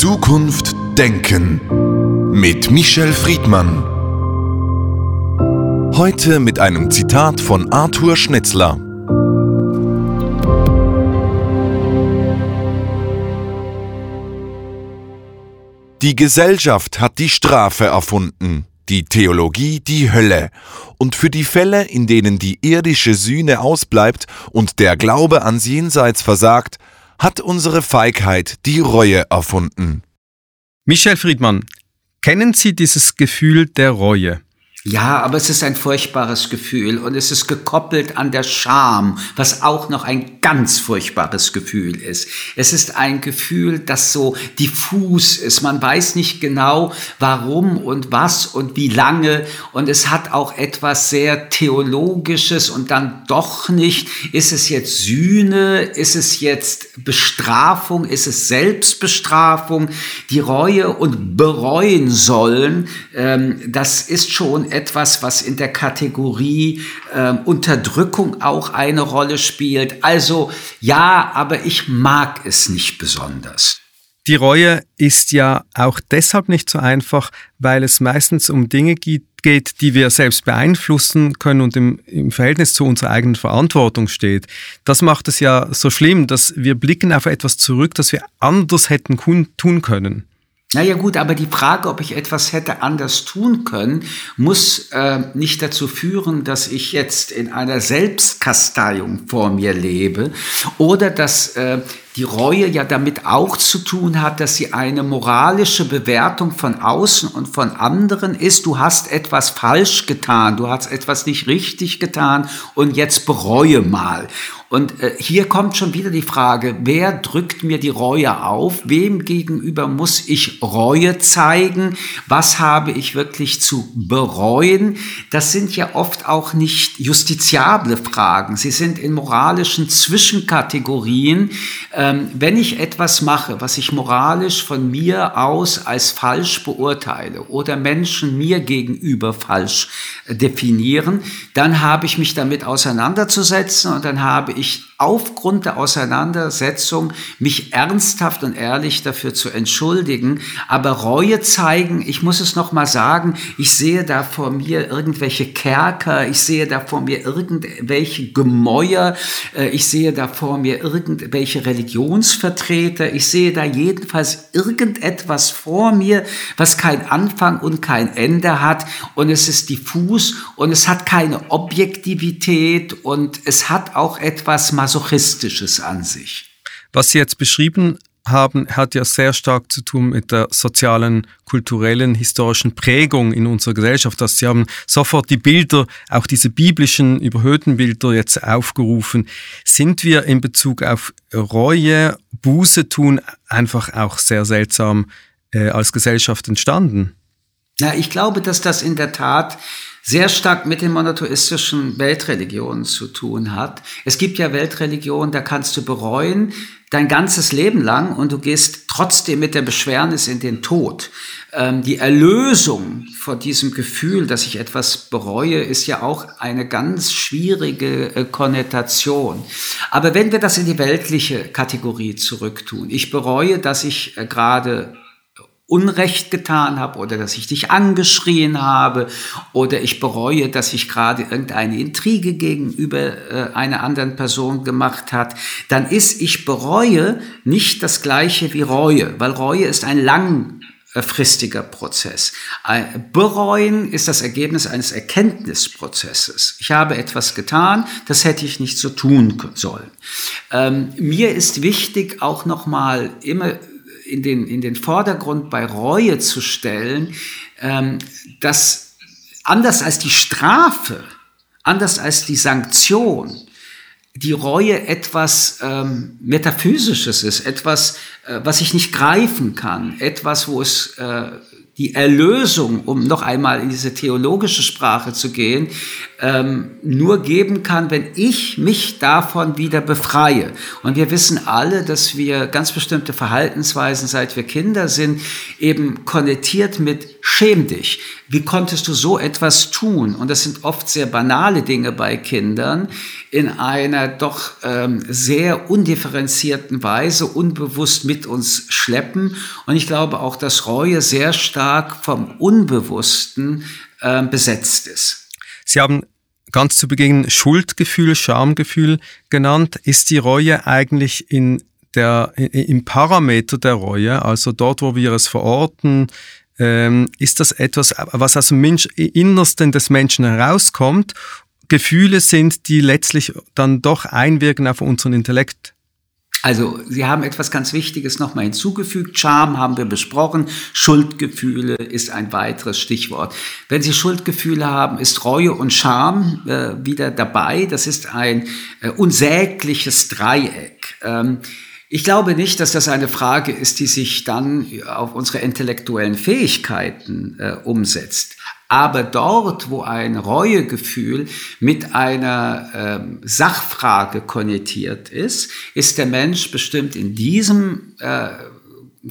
Zukunft denken mit Michel Friedmann. Heute mit einem Zitat von Arthur Schnitzler. Die Gesellschaft hat die Strafe erfunden, die Theologie die Hölle, und für die Fälle, in denen die irdische Sühne ausbleibt und der Glaube ans Jenseits versagt, hat unsere Feigheit die Reue erfunden. Michel Friedmann, kennen Sie dieses Gefühl der Reue? Ja, aber es ist ein furchtbares Gefühl und es ist gekoppelt an der Scham, was auch noch ein ganz furchtbares Gefühl ist. Es ist ein Gefühl, das so diffus ist. Man weiß nicht genau, warum und was und wie lange und es hat auch etwas sehr Theologisches und dann doch nicht. Ist es jetzt Sühne? Ist es jetzt Bestrafung? Ist es Selbstbestrafung? Die Reue und bereuen sollen, ähm, das ist schon etwas, was in der Kategorie äh, Unterdrückung auch eine Rolle spielt. Also ja, aber ich mag es nicht besonders. Die Reue ist ja auch deshalb nicht so einfach, weil es meistens um Dinge geht, die wir selbst beeinflussen können und im, im, Verhältnis zu unserer eigenen Verantwortung steht. Das macht es ja so schlimm, dass wir blicken auf etwas zurück, das wir anders hätten tun können. Naja gut, aber die Frage, ob ich etwas hätte anders tun können, muss äh, nicht dazu führen, dass ich jetzt in einer Selbstkasteiung vor mir lebe oder dass äh, die Reue ja damit auch zu tun hat, dass sie eine moralische Bewertung von außen und von anderen ist. Du hast etwas falsch getan, du hast etwas nicht richtig getan und jetzt bereue mal. Und äh, hier kommt schon wieder die Frage, wer drückt mir die Reue auf? Wem gegenüber muss ich Reue zeigen? Was habe ich wirklich zu bereuen? Das sind ja oft auch nicht justiziable Fragen. Sie sind in moralischen Zwischenkategorien. Äh, ähm, wenn ich etwas mache, was ich moralisch von mir aus als falsch beurteile oder Menschen mir gegenüber falsch äh, definieren, dann habe ich mich damit auseinanderzusetzen und dann habe ich aufgrund der Auseinandersetzung mich ernsthaft und ehrlich dafür zu entschuldigen, aber Reue zeigen, ich muss es noch mal sagen, ich sehe da vor mir irgendwelche Kerker, ich sehe da vor mir irgendwelche Gemäuer, äh, ich sehe da vor mir irgendwelche Religionsvertreter, ich sehe da jedenfalls irgendetwas vor mir, was kein Anfang und kein Ende hat. Und es ist diffus und es hat keine Objektivität und es hat auch etwas Masochistisches an sich. Was Sie jetzt beschrieben haben, hat ja sehr stark zu tun mit der sozialen, kulturellen, historischen Prägung in unserer Gesellschaft. Dass Sie haben sofort die Bilder, auch diese biblischen, überhöhten Bilder jetzt aufgerufen. Sind wir in Bezug auf Reue, Buße tun einfach auch sehr seltsam äh, als Gesellschaft entstanden? Na, ich glaube, dass das in der Tat sehr stark mit den monotheistischen Weltreligionen zu tun hat. Es gibt ja Weltreligionen, da kannst du bereuen dein ganzes Leben lang und du gehst trotzdem mit der Beschwernis in den Tod. Ähm, die Erlösung von diesem Gefühl, dass ich etwas bereue, ist ja auch eine ganz schwierige äh, Konnotation. Aber wenn wir das in die weltliche Kategorie zurücktun, ich bereue, dass ich äh, gerade Unrecht getan habe oder dass ich dich angeschrien habe oder ich bereue, dass ich gerade irgendeine Intrige gegenüber äh, einer anderen Person gemacht hat, dann ist ich bereue nicht das gleiche wie Reue, weil Reue ist ein langfristiger Prozess. Bereuen ist das Ergebnis eines Erkenntnisprozesses. Ich habe etwas getan, das hätte ich nicht so tun sollen. Ähm, mir ist wichtig auch nochmal immer in den, in den Vordergrund bei Reue zu stellen, ähm, dass anders als die Strafe, anders als die Sanktion, die Reue etwas ähm, Metaphysisches ist, etwas, äh, was ich nicht greifen kann, etwas, wo es äh, die Erlösung, um noch einmal in diese theologische Sprache zu gehen, ähm, nur geben kann, wenn ich mich davon wieder befreie. Und wir wissen alle, dass wir ganz bestimmte Verhaltensweisen, seit wir Kinder sind, eben konnektiert mit schäm dich. Wie konntest du so etwas tun? Und das sind oft sehr banale Dinge bei Kindern in einer doch ähm, sehr undifferenzierten Weise unbewusst mit uns schleppen. Und ich glaube auch, dass Reue sehr stark vom Unbewussten äh, besetzt ist. Sie haben ganz zu Beginn Schuldgefühl, Schamgefühl genannt. Ist die Reue eigentlich in der, im Parameter der Reue, also dort, wo wir es verorten, ähm, ist das etwas, was aus dem Mensch, Innersten des Menschen herauskommt? Gefühle sind, die letztlich dann doch einwirken auf unseren Intellekt? Also, Sie haben etwas ganz Wichtiges nochmal hinzugefügt. Scham haben wir besprochen. Schuldgefühle ist ein weiteres Stichwort. Wenn Sie Schuldgefühle haben, ist Reue und Scham äh, wieder dabei. Das ist ein äh, unsägliches Dreieck. Ähm, ich glaube nicht, dass das eine Frage ist, die sich dann auf unsere intellektuellen Fähigkeiten äh, umsetzt. Aber dort, wo ein Reuegefühl mit einer ähm, Sachfrage konnektiert ist, ist der Mensch bestimmt in diesem äh,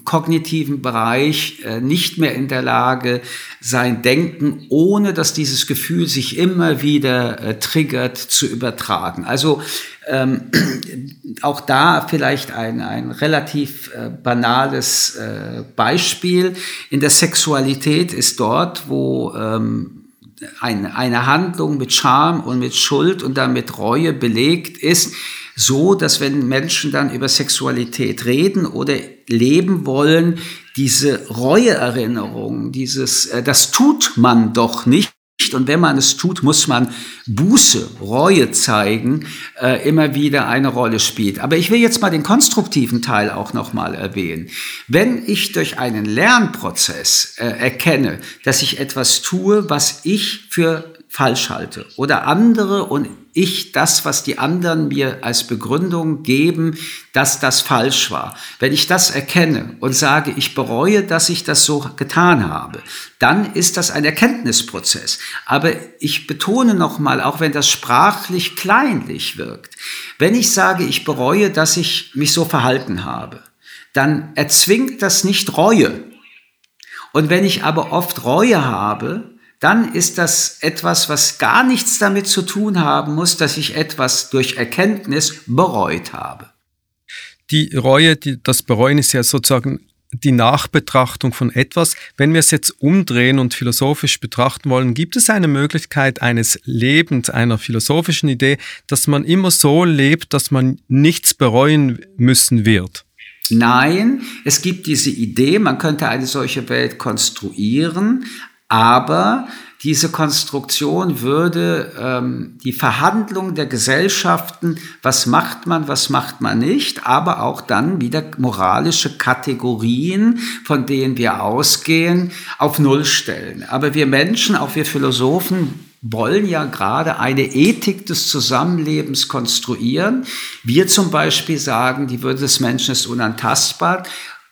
kognitiven Bereich äh, nicht mehr in der Lage, sein Denken, ohne dass dieses Gefühl sich immer wieder äh, triggert, zu übertragen. Also ähm, auch da vielleicht ein, ein relativ äh, banales äh, Beispiel. In der Sexualität ist dort, wo ähm, ein, eine Handlung mit Scham und mit Schuld und dann mit Reue belegt ist, so, dass wenn Menschen dann über Sexualität reden oder leben wollen, diese Reueerinnerung, dieses, äh, das tut man doch nicht, und wenn man es tut, muss man Buße, Reue zeigen, äh, immer wieder eine Rolle spielt. Aber ich will jetzt mal den konstruktiven Teil auch nochmal erwähnen. Wenn ich durch einen Lernprozess äh, erkenne, dass ich etwas tue, was ich für falsch halte oder andere und ich das, was die anderen mir als Begründung geben, dass das falsch war. Wenn ich das erkenne und sage, ich bereue, dass ich das so getan habe, dann ist das ein Erkenntnisprozess. Aber ich betone nochmal, auch wenn das sprachlich kleinlich wirkt, wenn ich sage, ich bereue, dass ich mich so verhalten habe, dann erzwingt das nicht Reue. Und wenn ich aber oft Reue habe, dann ist das etwas, was gar nichts damit zu tun haben muss, dass ich etwas durch Erkenntnis bereut habe. Die Reue, die, das Bereuen ist ja sozusagen die Nachbetrachtung von etwas. Wenn wir es jetzt umdrehen und philosophisch betrachten wollen, gibt es eine Möglichkeit eines Lebens, einer philosophischen Idee, dass man immer so lebt, dass man nichts bereuen müssen wird? Nein, es gibt diese Idee, man könnte eine solche Welt konstruieren, aber diese Konstruktion würde ähm, die Verhandlung der Gesellschaften, was macht man, was macht man nicht, aber auch dann wieder moralische Kategorien, von denen wir ausgehen, auf Null stellen. Aber wir Menschen, auch wir Philosophen, wollen ja gerade eine Ethik des Zusammenlebens konstruieren. Wir zum Beispiel sagen, die Würde des Menschen ist unantastbar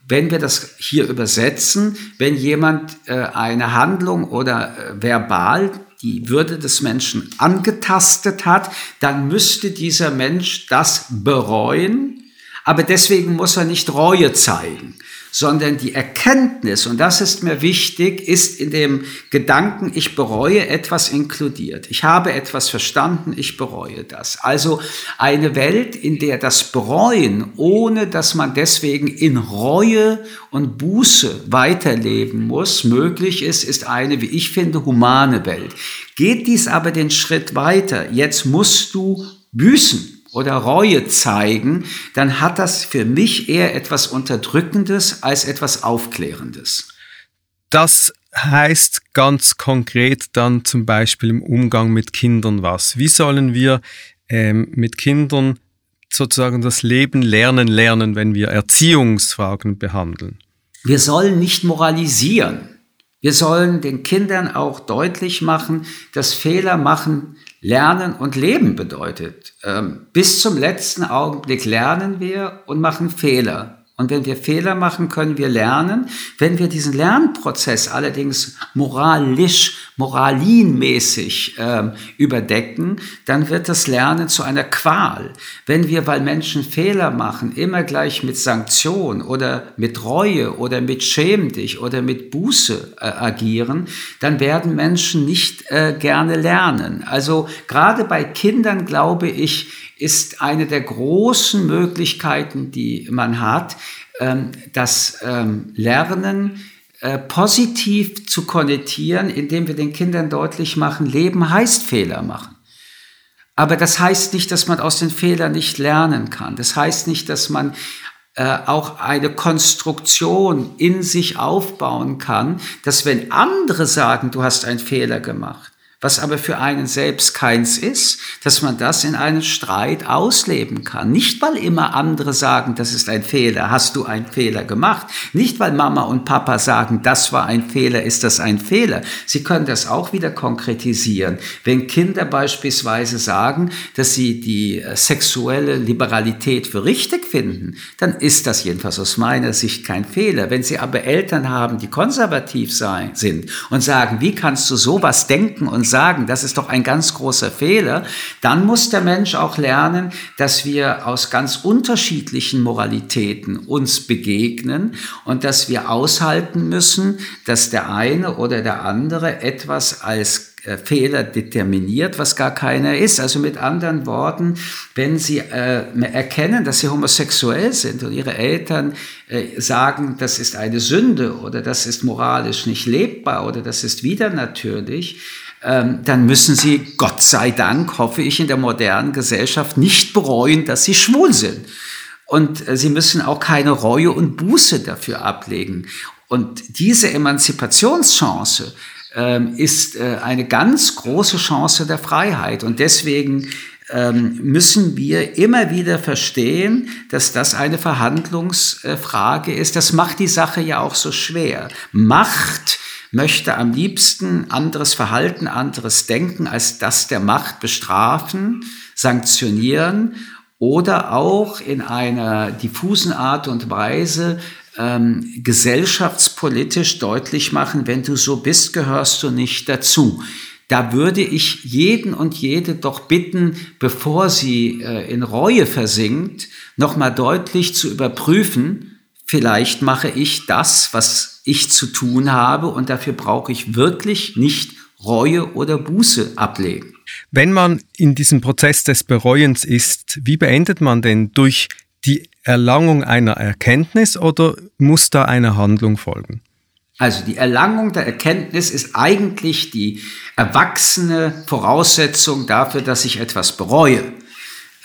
wenn wir das hier übersetzen, wenn jemand äh, eine Handlung oder äh, verbal die Würde des Menschen angetastet hat, dann müsste dieser Mensch das bereuen, aber deswegen muss er nicht Reue zeigen sondern die Erkenntnis, und das ist mir wichtig, ist in dem Gedanken, ich bereue etwas inkludiert. Ich habe etwas verstanden, ich bereue das. Also eine Welt, in der das Bereuen, ohne dass man deswegen in Reue und Buße weiterleben muss, möglich ist, ist eine, wie ich finde, humane Welt. Geht dies aber den Schritt weiter, jetzt musst du büßen oder Reue zeigen, dann hat das für mich eher etwas Unterdrückendes als etwas Aufklärendes. Das heißt ganz konkret dann zum Beispiel im Umgang mit Kindern was? Wie sollen wir ähm, mit Kindern sozusagen das Leben lernen lernen, wenn wir Erziehungsfragen behandeln? Wir sollen nicht moralisieren. Wir sollen den Kindern auch deutlich machen, dass Fehler machen Lernen und Leben bedeutet. Ähm, bis zum letzten Augenblick lernen wir und machen Fehler. Und wenn wir Fehler machen, können wir lernen. Wenn wir diesen Lernprozess allerdings moralisch, moralinmäßig äh, überdecken, dann wird das Lernen zu einer Qual. Wenn wir, weil Menschen Fehler machen, immer gleich mit Sanktion oder mit Reue oder mit Schäm dich oder mit Buße äh, agieren, dann werden Menschen nicht äh, gerne lernen. Also gerade bei Kindern, glaube ich, ist eine der großen Möglichkeiten, die man hat, ähm, das ähm, Lernen äh, positiv zu konnotieren, indem wir den Kindern deutlich machen, Leben heißt Fehler machen. Aber das heißt nicht, dass man aus den Fehlern nicht lernen kann. Das heißt nicht, dass man äh, auch eine Konstruktion in sich aufbauen kann, dass wenn andere sagen, du hast einen Fehler gemacht, was aber für einen selbst keins ist, dass man das in einem Streit ausleben kann. Nicht, weil immer andere sagen, das ist ein Fehler, hast du einen Fehler gemacht. Nicht, weil Mama und Papa sagen, das war ein Fehler, ist das ein Fehler. Sie können das auch wieder konkretisieren. Wenn Kinder beispielsweise sagen, dass sie die äh, sexuelle Liberalität für richtig finden, dann ist das jedenfalls aus meiner Sicht kein Fehler. Wenn sie aber Eltern haben, die konservativ sein, sind und sagen, wie kannst du sowas denken und sagen, das ist doch ein ganz großer Fehler, dann muss der Mensch auch lernen, dass wir aus ganz unterschiedlichen Moralitäten uns begegnen und dass wir aushalten müssen, dass der eine oder der andere etwas als äh, Fehler determiniert, was gar keiner ist. Also mit anderen Worten, wenn Sie äh, erkennen, dass Sie homosexuell sind und Ihre Eltern äh, sagen, das ist eine Sünde oder das ist moralisch nicht lebbar oder das ist wieder natürlich, ähm, dann müssen sie, Gott sei Dank, hoffe ich, in der modernen Gesellschaft nicht bereuen, dass sie schwul sind. Und äh, sie müssen auch keine Reue und Buße dafür ablegen. Und diese Emanzipationschance ähm, ist äh, eine ganz große Chance der Freiheit. Und deswegen ähm, müssen wir immer wieder verstehen, dass das eine Verhandlungsfrage ist. Das macht die Sache ja auch so schwer. Macht möchte am liebsten anderes Verhalten, anderes Denken als das der Macht bestrafen, sanktionieren oder auch in einer diffusen Art und Weise ähm, gesellschaftspolitisch deutlich machen, wenn du so bist, gehörst du nicht dazu. Da würde ich jeden und jede doch bitten, bevor sie äh, in Reue versinkt, nochmal deutlich zu überprüfen, vielleicht mache ich das, was ich zu tun habe und dafür brauche ich wirklich nicht Reue oder Buße ablegen. Wenn man in diesem Prozess des Bereuens ist, wie beendet man denn durch die Erlangung einer Erkenntnis oder muss da eine Handlung folgen? Also die Erlangung der Erkenntnis ist eigentlich die erwachsene Voraussetzung dafür, dass ich etwas bereue.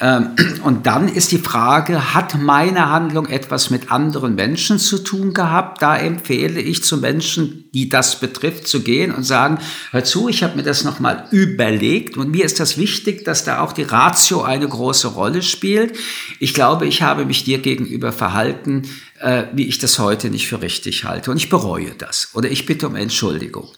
Ähm, und dann ist die Frage, hat meine Handlung etwas mit anderen Menschen zu tun gehabt? Da empfehle ich zu Menschen, die das betrifft, zu gehen und sagen, hör zu, ich habe mir das nochmal überlegt und mir ist das wichtig, dass da auch die Ratio eine große Rolle spielt. Ich glaube, ich habe mich dir gegenüber verhalten, äh, wie ich das heute nicht für richtig halte. Und ich bereue das oder ich bitte um Entschuldigung.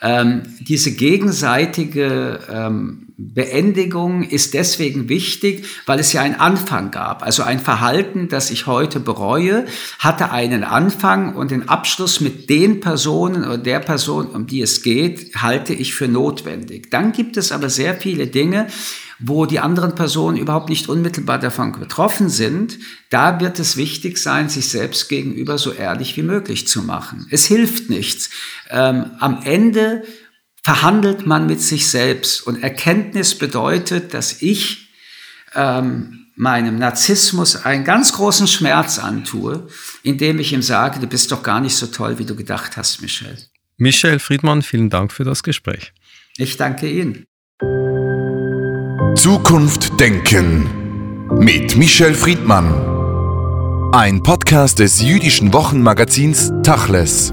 Ähm, diese gegenseitige ähm, Beendigung ist deswegen wichtig, weil es ja einen Anfang gab. Also ein Verhalten, das ich heute bereue, hatte einen Anfang und den Abschluss mit den Personen oder der Person, um die es geht, halte ich für notwendig. Dann gibt es aber sehr viele Dinge, wo die anderen Personen überhaupt nicht unmittelbar davon betroffen sind, da wird es wichtig sein, sich selbst gegenüber so ehrlich wie möglich zu machen. Es hilft nichts. Ähm, am Ende verhandelt man mit sich selbst und Erkenntnis bedeutet, dass ich ähm, meinem Narzissmus einen ganz großen Schmerz antue, indem ich ihm sage, du bist doch gar nicht so toll, wie du gedacht hast, Michel. Michel Friedmann, vielen Dank für das Gespräch. Ich danke Ihnen. Zukunft Denken mit Michel Friedmann. Ein Podcast des jüdischen Wochenmagazins Tachles.